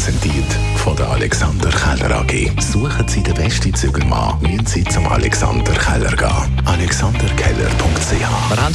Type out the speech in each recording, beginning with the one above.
präsentiert von der Alexander Keller AG. Suchen Sie den besten Zügelmann, müssen Sie zum Alexander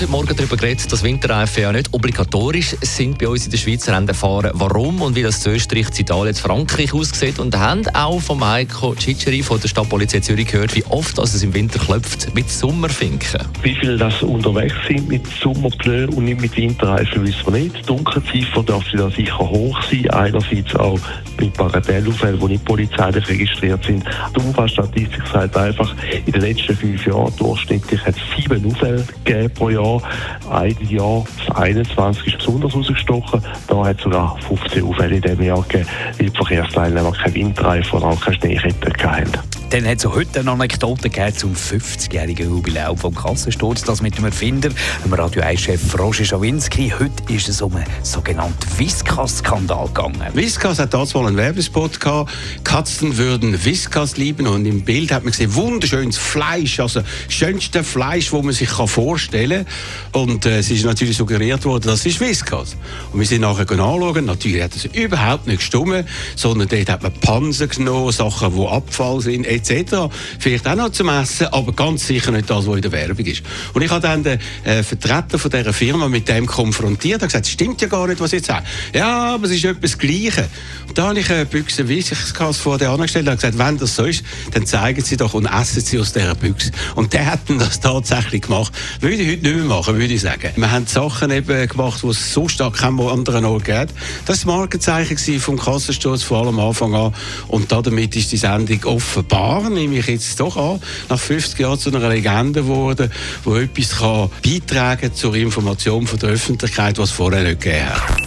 heute Morgen darüber geredet, dass Winterreifen ja nicht obligatorisch sind bei uns in der Schweiz Rennen fahren. Warum und wie das zu Österreich, zu Italien, zu Frankreich aussieht. Und haben auch von Heiko Ciceri von der Stadtpolizei Zürich gehört, wie oft es im Winter klopft mit Sommerfinken. Wie viele das unterwegs sind mit Sommerpneu und nicht mit Winterreifen, wissen wir nicht. Die Dunkelziffer dürfte da sicher hoch sein. Einerseits auch mit Bagatellaufällen, die nicht polizeilich registriert sind. Die Unfallstatistik sagt einfach, in den letzten fünf Jahren durchschnittlich hat es sieben Unfälle gegeben pro Jahr. Ein Jahr, das 21 ist besonders rausgestochen. Da hat es sogar 15 Unfälle in diesem Jahr gegeben, weil die Verkehrsteilnehmer keine Winterreifen oder auch keine Schneekette hatten. Dann hat es heute eine Anekdote zum 50-jährigen Jubiläum vom Kassensturz, das mit dem Erfinder, dem Radio 1-Chef Roger Schawinski. Heute ist es um einen sogenannten Whiskas-Skandal gegangen. Whiskas hat damals mal einen Werbespot gehabt. Katzen würden Whiskas lieben und im Bild hat man gesehen, wunderschönes Fleisch, also schönste Fleisch, das man sich vorstellen kann. Und äh, es ist natürlich suggeriert worden, das ist Whiskas. Und wir sind nachher anschauen, natürlich hat es überhaupt nicht gestummen, sondern dort hat man Pansen genommen, Sachen, die Abfall sind, etc. Vielleicht auch noch zum Essen, aber ganz sicher nicht das, was in der Werbung ist. Und ich habe dann den äh, Vertreter von dieser Firma mit dem konfrontiert und gesagt, stimmt ja gar nicht, was ich jetzt sage. Ja, aber es ist etwas Gleiches. Und da habe ich eine Büchse Whiskas vor der angestellt und gesagt, wenn das so ist, dann zeigen Sie doch und essen Sie aus dieser Büchse. Und der hat das tatsächlich gemacht. Würde ich heute nicht mehr machen, würde ich sagen. Wir haben Sachen eben gemacht, die es so stark keinem anderen Ort gibt. Das war das Markenzeichen vom Kassensturz von allem Anfang an. Und damit ist die Sendung offenbar, nehme ich jetzt doch an, nach 50 Jahren zu einer Legende geworden, die etwas kann beitragen zur Information von der Öffentlichkeit, was es vorher nicht gegeben hat.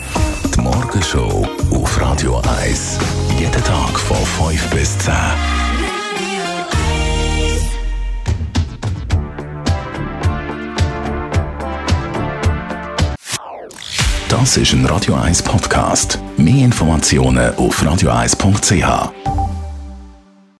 Die Morgenshow auf Radio 1. Jeden Tag von 5 bis 10. Das ist ein Radio 1 Podcast. Mehr Informationen auf radio1.ch.